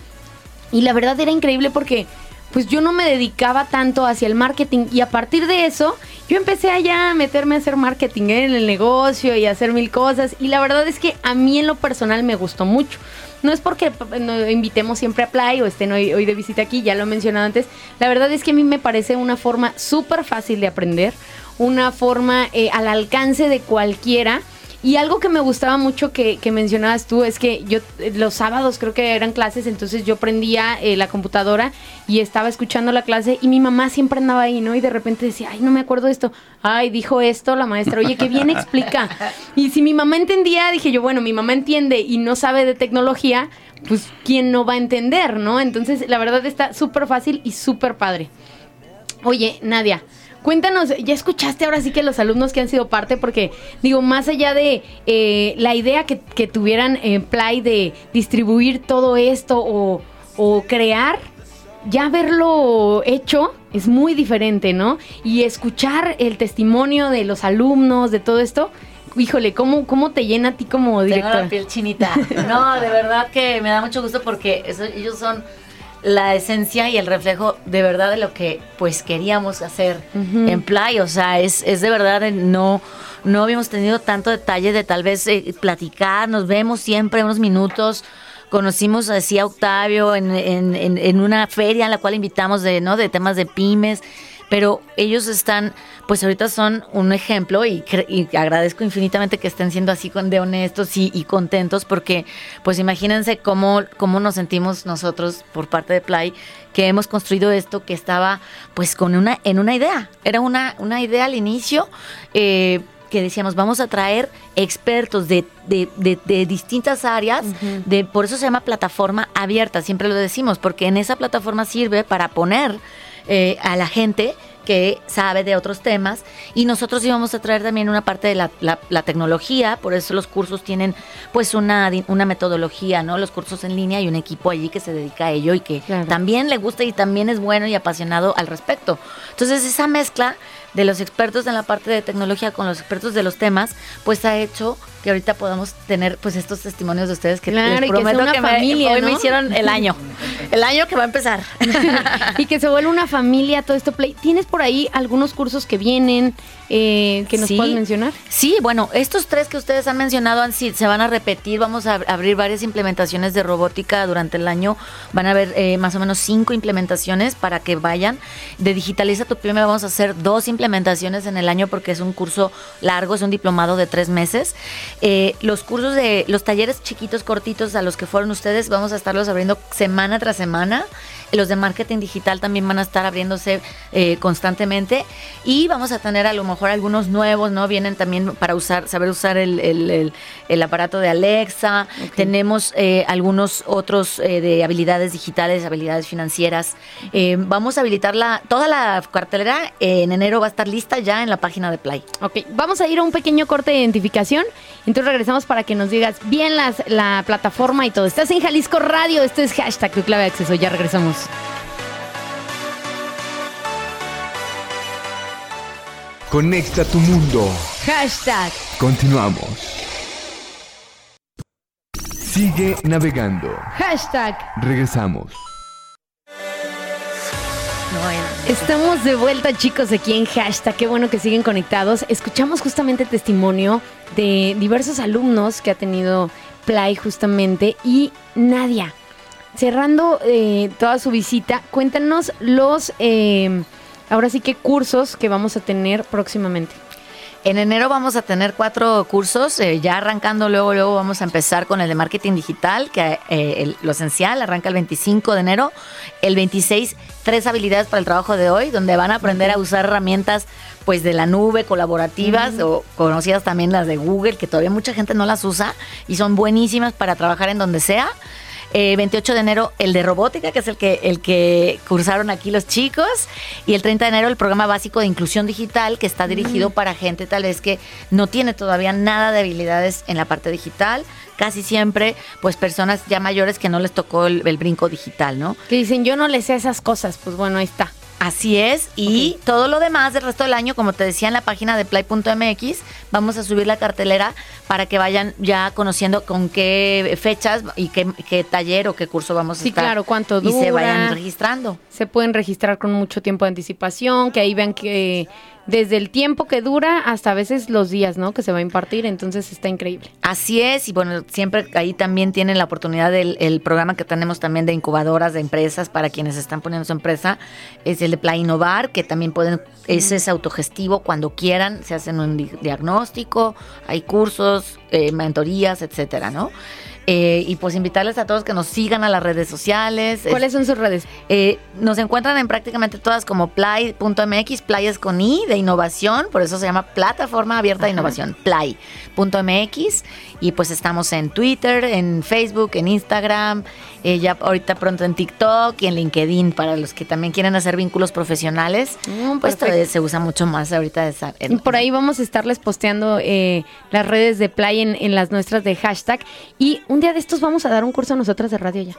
Y la verdad era increíble porque pues yo no me dedicaba tanto hacia el marketing y a partir de eso yo empecé allá a meterme a hacer marketing ¿eh? en el negocio y a hacer mil cosas y la verdad es que a mí en lo personal me gustó mucho. No es porque p- no invitemos siempre a Play o estén hoy, hoy de visita aquí, ya lo he mencionado antes. La verdad es que a mí me parece una forma súper fácil de aprender, una forma eh, al alcance de cualquiera. Y algo que me gustaba mucho que, que mencionabas tú es que yo los sábados creo que eran clases, entonces yo prendía eh, la computadora y estaba escuchando la clase y mi mamá siempre andaba ahí, ¿no? Y de repente decía, ay, no me acuerdo de esto. Ay, dijo esto la maestra, oye, qué bien explica. Y si mi mamá entendía, dije yo, bueno, mi mamá entiende y no sabe de tecnología, pues ¿quién no va a entender, no? Entonces, la verdad está súper fácil y súper padre. Oye, Nadia, cuéntanos, ya escuchaste ahora sí que los alumnos que han sido parte, porque digo, más allá de eh, la idea que, que tuvieran en Play de distribuir todo esto o, o crear, ya verlo hecho es muy diferente, ¿no? Y escuchar el testimonio de los alumnos, de todo esto, híjole, ¿cómo, cómo te llena a ti como Tengo directora? la piel chinita. No, de verdad que me da mucho gusto porque eso- ellos son la esencia y el reflejo de verdad de lo que pues queríamos hacer en Play. O sea, es, es de verdad, eh, no, no habíamos tenido tanto detalle de tal vez eh, platicar, nos vemos siempre unos minutos. Conocimos así a Octavio en, en- en- en una feria en la cual invitamos de, ¿no? de temas de pymes pero ellos están, pues ahorita son un ejemplo y, y agradezco infinitamente que estén siendo así de honestos y, y contentos porque pues imagínense cómo, cómo nos sentimos nosotros por parte de Play que hemos construido esto que estaba pues con una, en una idea, era una, una idea al inicio. eh, que decíamos, vamos a traer expertos de, de- de- de distintas áreas, de, por eso se llama plataforma abierta, siempre lo decimos, porque en esa plataforma sirve para poner eh, a la gente que sabe de otros temas y nosotros íbamos a traer también una parte de la, la- la tecnología, por eso los cursos tienen pues una, una metodología, ¿no? Los cursos en línea y un equipo allí que se dedica a ello y que también le gusta y también es bueno y apasionado al respecto. Entonces esa mezcla de los expertos en la parte de tecnología con los expertos de los temas, pues ha hecho que ahorita podamos tener pues estos testimonios de ustedes que Claro, les que prometo una que, me- familia, hoy me hicieron el año, el año que va a empezar. y que se vuelva una familia todo esto play. ¿Tienes por ahí algunos cursos que vienen eh, que nos Sí. puedas mencionar? Sí, bueno, estos tres que ustedes han mencionado han se van a repetir. Vamos a ab- abrir varias implementaciones de robótica durante el año. Van a haber eh, más o menos cinco implementaciones para que vayan. De Digitaliza tu Pyme vamos a hacer dos implementaciones en el año porque es un curso largo, es un diplomado de tres meses. Eh, los cursos de los talleres chiquitos, cortitos a los que fueron ustedes, vamos a estarlos abriendo semana tras semana. Los de marketing digital también van a estar abriéndose eh, constantemente. Y vamos a tener a lo mejor algunos nuevos, ¿no? Vienen también para usar, saber usar el, el- el- el aparato de Alexa. Tenemos eh, algunos otros eh, de habilidades digitales, habilidades financieras. Eh, vamos a habilitar la, toda la cartelera. en enero va a estar lista ya en la página de Play. Ok, vamos a ir a un pequeño corte de identificación. Entonces regresamos para que nos digas bien las, la plataforma y todo. Estás en Jalisco Radio, esto es hashtag tu clave de acceso. Ya regresamos. Conecta tu mundo. Hashtag. Continuamos. Sigue navegando. Hashtag. Regresamos. Estamos de vuelta, chicos, aquí en hashtag. Qué bueno que siguen conectados. Escuchamos justamente testimonio de diversos alumnos que ha tenido Play justamente y Nadia. Cerrando eh, toda su visita, cuéntanos los, eh, ahora sí que cursos que vamos a tener próximamente. En enero vamos a tener cuatro cursos, eh, ya arrancando luego, luego vamos a empezar con el de marketing digital, que eh, el- lo esencial arranca el 25 de enero, el 26, tres habilidades para el trabajo de hoy, donde van a aprender a usar herramientas pues de la nube, colaborativas, o conocidas también las de Google, que todavía mucha gente no las usa y son buenísimas para trabajar en donde sea. Eh, 28 de enero el de robótica, que es el que, el que cursaron aquí los chicos. Y el 30 de enero el programa básico de inclusión digital, que está dirigido para gente tal vez que no tiene todavía nada de habilidades en la parte digital. Casi siempre, pues personas ya mayores que no les tocó el, el brinco digital, ¿no? Que dicen, yo no le sé esas cosas. Pues bueno, ahí está. Así es, y todo lo demás del resto del año, como te decía en la página de play.mx, vamos a subir la cartelera para que vayan ya conociendo con qué fechas y qué, qué taller o qué curso vamos a Sí, estar. claro, cuánto Y se dura. vayan registrando. Se pueden registrar con mucho tiempo de anticipación, que ahí vean que desde el tiempo que dura hasta a veces los días, ¿no? Que se va a impartir, entonces está increíble. Así es, y bueno, siempre ahí también tienen la oportunidad del el programa que tenemos también de incubadoras de empresas para quienes están poniendo su empresa, es el de Play Innovar, que también pueden, ese es autogestivo cuando quieran, se hacen un di- diagnóstico, hay cursos, eh, mentorías, etcétera, ¿no? Eh, y pues invitarles a todos que nos sigan a las redes sociales. ¿Cuáles son sus redes? Eh, nos encuentran en prácticamente todas como play.mx, play es con i de innovación, por eso se llama Plataforma Abierta de Innovación, play.mx. Y pues estamos en Twitter, en Facebook, en Instagram, eh, ya ahorita pronto en TikTok y en LinkedIn para los que también quieren hacer vínculos profesionales. pues perfecto. todavía se usa mucho más ahorita. Esa, Y por ahí vamos a estarles posteando las redes de Play en, en las nuestras de hashtag. Y un día de estos vamos a dar un curso nosotras de radio ya.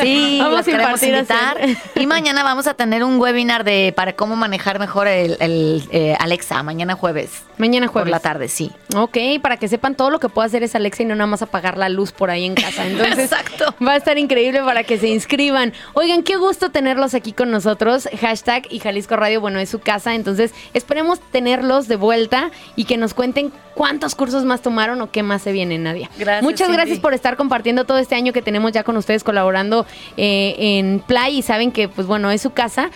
Sí, Vamos los a queremos invitar. Y mañana vamos a tener un webinar de para cómo manejar mejor el, el, eh, Alexa, mañana jueves. Mañana Por jueves. la tarde, sí. Ok, para que sepan todo lo que puede hacer esa Alexa y no nada más apagar la luz por ahí en casa. Entonces, va a estar increíble para que se inscriban. Oigan, qué gusto tenerlos aquí con nosotros. Hashtag y Jalisco Radio, bueno, es su casa. Entonces, esperemos tenerlos de vuelta y que nos cuenten cuántos cursos más tomaron o qué más se viene, Nadia. Gracias, Muchas Cindy. gracias por estar compartiendo todo este año que tenemos ya con ustedes colaborando eh, en Play y saben que, pues bueno, es su casa.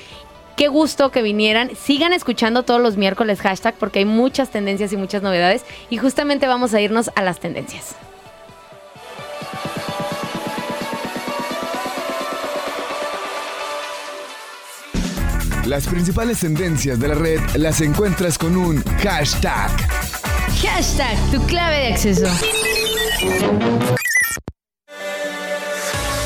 Qué gusto que vinieran. Sigan escuchando todos los miércoles hashtag porque hay muchas tendencias y muchas novedades y justamente vamos a irnos a las tendencias. Las principales tendencias de la red las encuentras con un hashtag. Hashtag tu clave de acceso.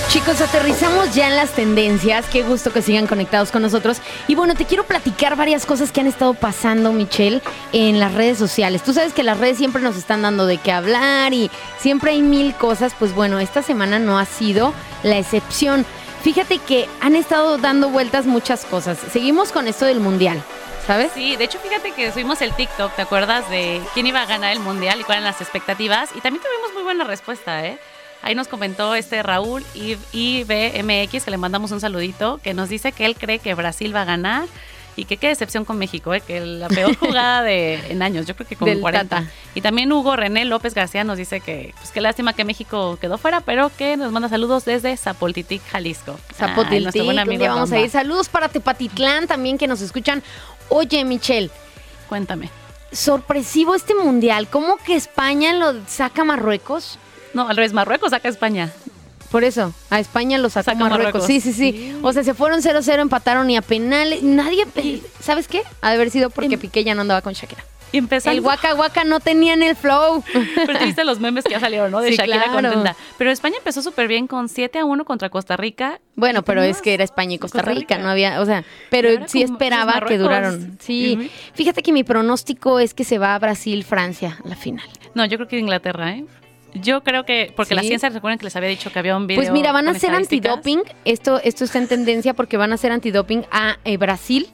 Chicos, aterrizamos ya en las tendencias. Qué gusto que sigan conectados con nosotros. Y bueno, te quiero platicar varias cosas que han estado pasando, Michelle, en las redes sociales. Tú sabes que las redes siempre nos están dando de qué hablar y siempre hay mil cosas. Pues bueno, esta semana no ha sido la excepción. Fíjate que han estado dando vueltas muchas cosas. Seguimos con esto del mundial, ¿sabes? Sí, de hecho, fíjate que subimos el TikTok, ¿te acuerdas de quién iba a ganar el mundial y cuáles eran las expectativas? Y también tuvimos muy buena respuesta, ¿eh? Ahí nos comentó este Raúl IBMX, que le mandamos un saludito, que nos dice que él cree que Brasil va a ganar y que qué decepción con México, ¿eh? que la peor jugada de, en años, yo creo que con Del 40. Tata. Y también Hugo René López García nos dice que, pues qué lástima que México quedó fuera, pero que nos manda saludos desde Zapoltitic, Jalisco. Zapotiltic, nuestro buen amigo vamos a ir. Saludos para Tepatitlán también que nos escuchan. Oye, Michelle, Cuéntame. sorpresivo este mundial. ¿Cómo que España lo saca Marruecos? No, al revés, Marruecos saca a España. Por eso, a España lo sacó Saca Marruecos. Marruecos. Sí, sí, sí, O sea, se fueron 0-0, empataron y a penales. Nadie. pe- ¿Sabes qué? Ha de haber sido porque Em- Piqué ya no andaba con Shakira. Y empezando. El Waka Waka no tenía en el flow. Pero te viste los memes que ya salieron, ¿no? De Sí, Shakira claro. contenta. Pero España empezó súper bien con 7 a 1 contra Costa Rica. Bueno, ¿Y pero es que era España y Costa, Costa Rica, Rica. no había, o sea, pero sí esperaba que duraron. Sí, fíjate que mi pronóstico es que se va a Brasil, Francia, la final. No, yo creo que Inglaterra, ¿eh? Yo creo que, porque la ciencia, recuerden que les había dicho que había un video. Pues mira, van a hacer antidoping. Esto, esto está en tendencia porque van a hacer antidoping a eh, Brasil.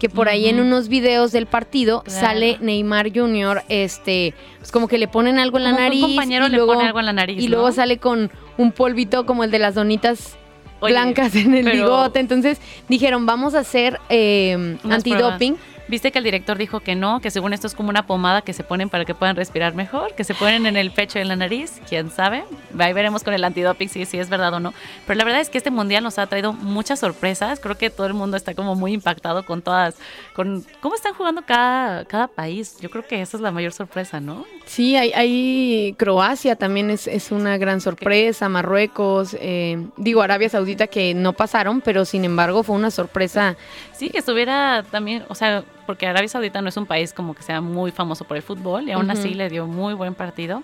Que por ahí en unos videos del partido Claro. sale Neymar Jr., este, pues como que le ponen algo en la Como que un nariz. compañero y le luego, pone algo en la nariz, Y luego sale con un polvito como el de las donitas Oye, blancas en el pero- bigote. Entonces dijeron, vamos a hacer eh, antidoping. Viste que el director dijo que no, que según esto es como una pomada que se ponen para que puedan respirar mejor, que se ponen en el pecho y en la nariz, quién sabe. Ahí veremos con el antidoping si, si es verdad o no. Pero la verdad es que este mundial nos ha traído muchas sorpresas. Creo que todo el mundo está como muy impactado con todas, con cómo están jugando cada, cada país. Yo creo que esa es la mayor sorpresa, ¿no? Sí, hay, hay Croacia también es, es una gran sorpresa, Marruecos, eh, digo Arabia Saudita que no pasaron, pero sin embargo fue una sorpresa. Sí, que estuviera también, o sea, porque Arabia Saudita no es un país como que sea muy famoso por el fútbol y aún así le dio muy buen partido.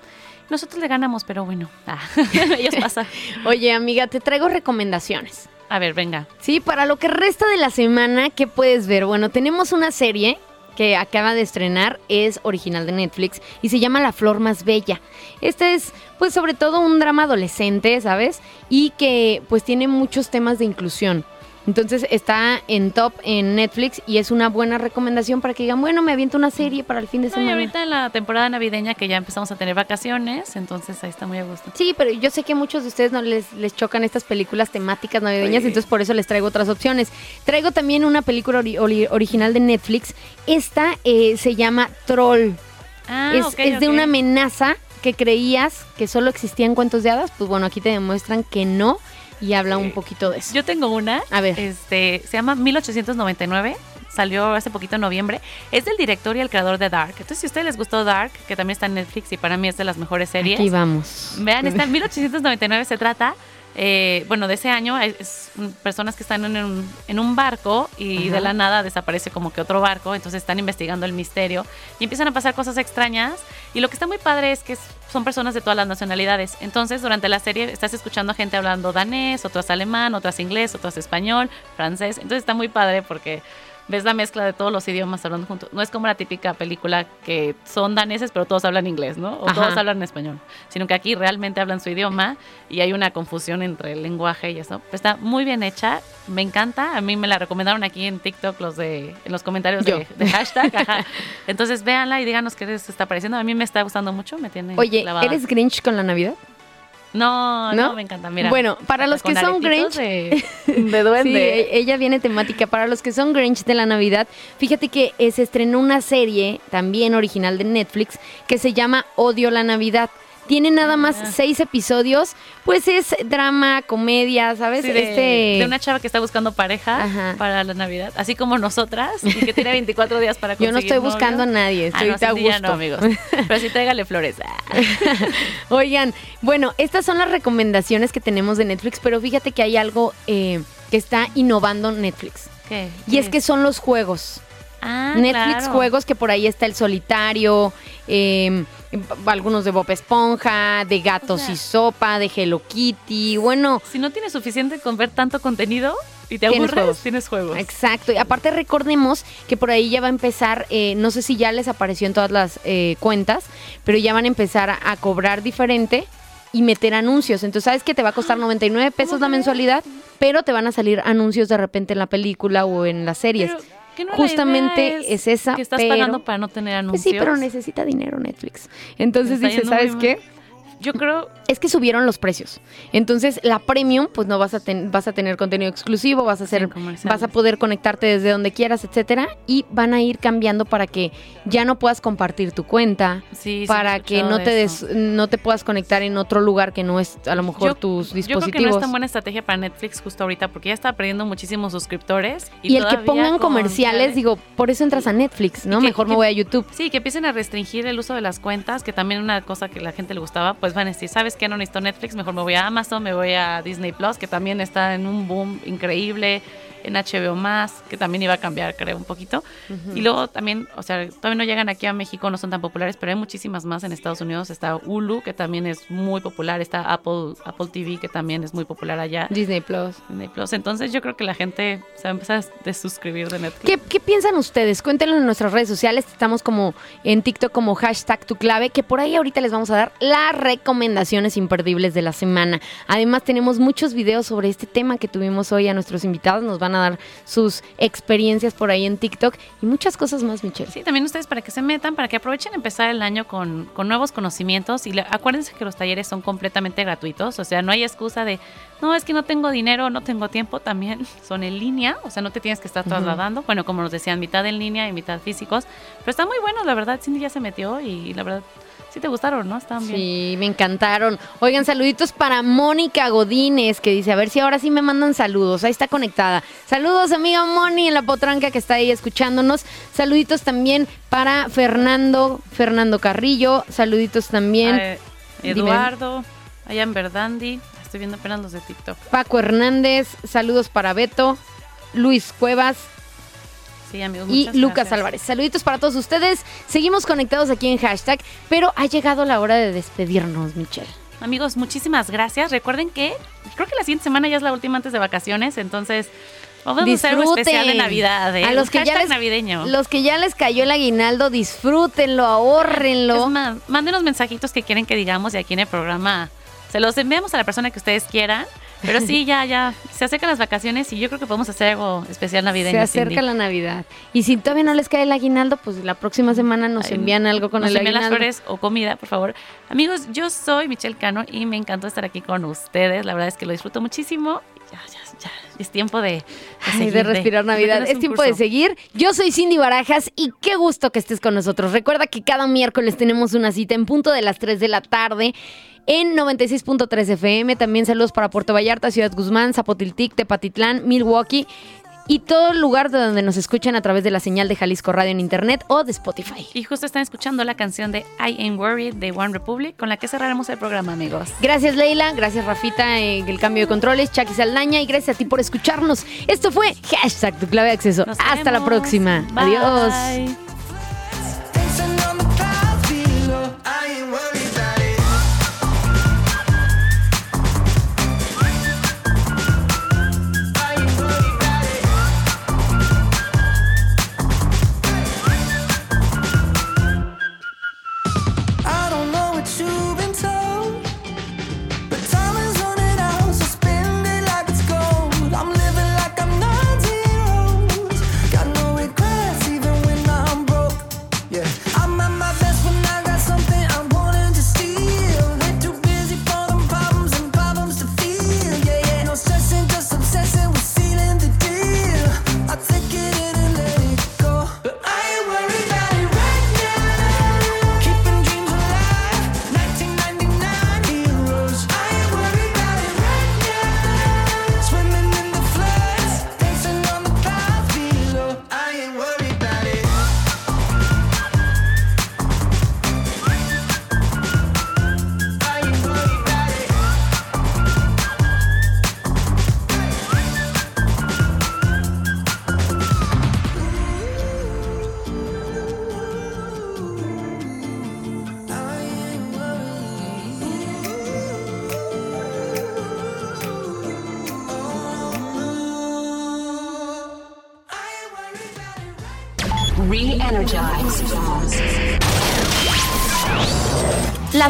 Nosotros le ganamos, pero bueno, ah, ellos pasan. Oye amiga, te traigo recomendaciones. A ver, venga. Sí, para lo que resta de la semana, ¿qué puedes ver? Bueno, tenemos una serie que acaba de estrenar, es original de Netflix y se llama La Flor Más Bella. Este es, pues, sobre todo un drama adolescente, ¿sabes? Y que, pues, tiene muchos temas de inclusión. Entonces está en top en Netflix y es una buena recomendación para que digan, bueno, me aviento una serie para el fin de No, y semana. ahorita en la temporada navideña que ya empezamos a tener vacaciones, entonces ahí está muy a gusto. Sí, pero yo sé que a muchos de ustedes no les, les chocan estas películas temáticas navideñas, Sí. entonces por eso les traigo otras opciones. Traigo también una película ori- ori- original de Netflix. Esta eh, se llama Troll. Ah, es, ok, es de una amenaza que creías que solo existían cuentos de hadas. Pues bueno, aquí te demuestran que no y habla un poquito de eso. Yo tengo una. A ver. Este, se llama 1899. Salió hace poquito en noviembre. Es del director y el creador de Dark. Entonces, si a ustedes les gustó Dark, que también está en Netflix y para mí es de las mejores series. Aquí vamos. Vean, está en 1899 se trata, eh, bueno, de ese año, es, personas que están en un, en un barco y Ajá. de la nada desaparece como que otro barco, entonces están investigando el misterio y empiezan a pasar cosas extrañas. Y lo que está muy padre es que son personas de todas las nacionalidades, entonces durante la serie estás escuchando a gente hablando danés, otras alemán, otras inglés, otras español, francés, entonces está muy padre porque ves la mezcla de todos los idiomas hablando juntos. No es como la típica película que son daneses, pero todos hablan inglés, ¿no? O Ajá. todos hablan español. Sino que aquí realmente hablan su idioma y hay una confusión entre el lenguaje y eso. Pero está muy bien hecha, me encanta. A mí me la recomendaron aquí en TikTok, los de, en los comentarios de, de hashtag. ajá. Entonces véanla y díganos qué les está pareciendo. A mí me está gustando mucho, me tiene Oye. ¿eres Grinch con la Navidad? No, no, ¿No? me encanta. Mira. Bueno, para los que son Grinch, de, de duende. Sí, e- ella viene temática. Para los que son Grinch de la Navidad, fíjate que eh, se estrenó una serie también original de Netflix que se llama Odio la Navidad. Tiene nada más Ah. seis episodios, pues es drama, comedia, ¿sabes? Sí, de, este de una chava que está buscando pareja Ajá. para la Navidad, así como nosotras, y que tiene 24 días para Yo conseguir no estoy novio. buscando a nadie, Ah, estoy no, ahorita a gusto. no, amigos. Pero sí tráigale flores. Ah. Oigan, bueno, estas son las recomendaciones que tenemos de Netflix, pero fíjate que hay algo eh, que está innovando Netflix. ¿Qué? Y es que son los juegos. Ah, Netflix claro. juegos que por ahí está el solitario, eh, algunos de Bob Esponja, de Gatos O sea- y Sopa, de Hello Kitty, bueno, Si no tienes suficiente con ver tanto contenido y te Tienes aburres, juegos. tienes juegos. exacto. Y aparte recordemos que por ahí ya va a empezar, eh, no sé si ya les apareció en todas las eh, cuentas, pero ya van a empezar a, a cobrar diferente y meter anuncios. Entonces, ¿sabes que Te va a costar 99 pesos la mensualidad, pero te van a salir anuncios de repente en la película o en las series. Pero, ¿que no Justamente idea es esa, Que estás pero- pagando para no tener Pues anuncios. sí, pero necesita dinero Netflix. Entonces dice, ¿sabes qué? Yo creo, Es que subieron los precios. Entonces, la premium, pues no vas a, ten- vas a tener contenido exclusivo, vas a hacer, vas a poder conectarte desde donde quieras, etcétera, y van a ir cambiando para que ya no puedas compartir tu cuenta, sí, para que no te de des, no te puedas conectar en otro lugar que no es a lo mejor Yo- tus Yo creo que dispositivos. no es tan buena estrategia para Netflix justo ahorita porque ya está perdiendo muchísimos suscriptores. y el que pongan comerciales, digo, por eso entras a Netflix, ¿no? Y que- Mejor me voy a YouTube. Sí, que empiecen a restringir el uso de las cuentas, que también una cosa que la gente le gustaba, pues van a decir, ¿sabes qué? No necesito Netflix, mejor me voy a Amazon, me voy a Disney Plus, que también está en un boom increíble, en HBO más, que también iba a cambiar, creo, un poquito. Y luego también, o sea, todavía no llegan aquí a México, no son tan populares, pero hay muchísimas más en Estados Unidos. Está Hulu, que también es muy popular, está Apple, Apple TV, que también es muy popular allá. Disney Plus. Disney Plus. Entonces yo creo que la gente se va a empezar a desuscribir de Netflix. ¿Qué, qué piensan ustedes? Cuéntenlo en nuestras redes sociales. Estamos como en TikTok como hashtag tu clave, que por ahí ahorita les vamos a dar las recomendaciones imperdibles de la semana. Además tenemos muchos videos sobre este tema que tuvimos hoy a nuestros invitados. Nos van a dar sus experiencias por ahí en TikTok y muchas cosas más, Michelle. Sí, también ustedes para que se metan, para que aprovechen empezar el año con, con nuevos conocimientos. Y le- acuérdense que los talleres son completamente gratuitos, o sea, no hay excusa de, no, es que no tengo dinero, no tengo tiempo, también son en línea, o sea, no te tienes que estar trasladando, bueno, como nos decían, mitad en línea y mitad físicos, pero están muy buenos, la verdad, Cindy ya se metió y la verdad, sí te gustaron, ¿no? Están bien. Sí, me encantaron. Oigan, saluditos para Mónica Godínez, que dice, a ver si ahora sí me mandan saludos. Ahí está conectada. Saludos, amiga Moni, en la potranca que está ahí escuchándonos. Saluditos también para Fernando, Fernando Carrillo. Saluditos también. Dime. Eduardo, allá en Verdandi, estoy viendo apenas los de TikTok. Paco Hernández, saludos para Beto, Luis Cuevas Sí, amigos, y Lucas gracias. Álvarez. Saluditos para todos ustedes. Seguimos conectados aquí en hashtag, pero ha llegado la hora de despedirnos, Michelle. Amigos, muchísimas gracias. Recuerden que creo que la siguiente semana ya es la última antes de vacaciones, entonces vamos a hacer algo especial de Navidad. ¿eh? A los que ya les, navideño. los que ya les cayó el aguinaldo, disfrútenlo, ahórrenlo. Es más, mándenos mensajitos que quieren que digamos y aquí en el programa se los enviamos a la persona que ustedes quieran. Pero sí, ya, ya, se acercan las vacaciones y yo creo que podemos hacer algo especial navideño. Se acerca Cindy. la Navidad. Y si todavía no les cae el aguinaldo, pues la próxima semana nos Ay, envían algo con nos el envían las aguinaldo. flores o comida, por favor. Amigos, yo soy Michelle Cano y me encantó estar aquí con ustedes. La verdad es que lo disfruto muchísimo. Ya, ya, ya. Es tiempo de, de, Ay, seguir, de respirar Navidad. Es tiempo de seguir. Yo soy Cindy Barajas y qué gusto que estés con nosotros. Recuerda que cada miércoles tenemos una cita en punto de las 3 de la tarde en 96.3 FM. También saludos para Puerto Vallarta, Ciudad Guzmán, Zapotiltic, Tepatitlán, Milwaukee y todo el lugar de donde nos escuchan a través de la señal de Jalisco Radio en Internet o de Spotify. Y justo están escuchando la canción de I Ain't Worried de One Republic, con la que cerraremos el programa, amigos. Gracias Leila, gracias Rafita en el cambio de controles, Chucky Saldaña y gracias a ti por escucharnos. Esto fue hashtag tu clave de acceso. Nos Hasta la próxima. Bye. Adiós.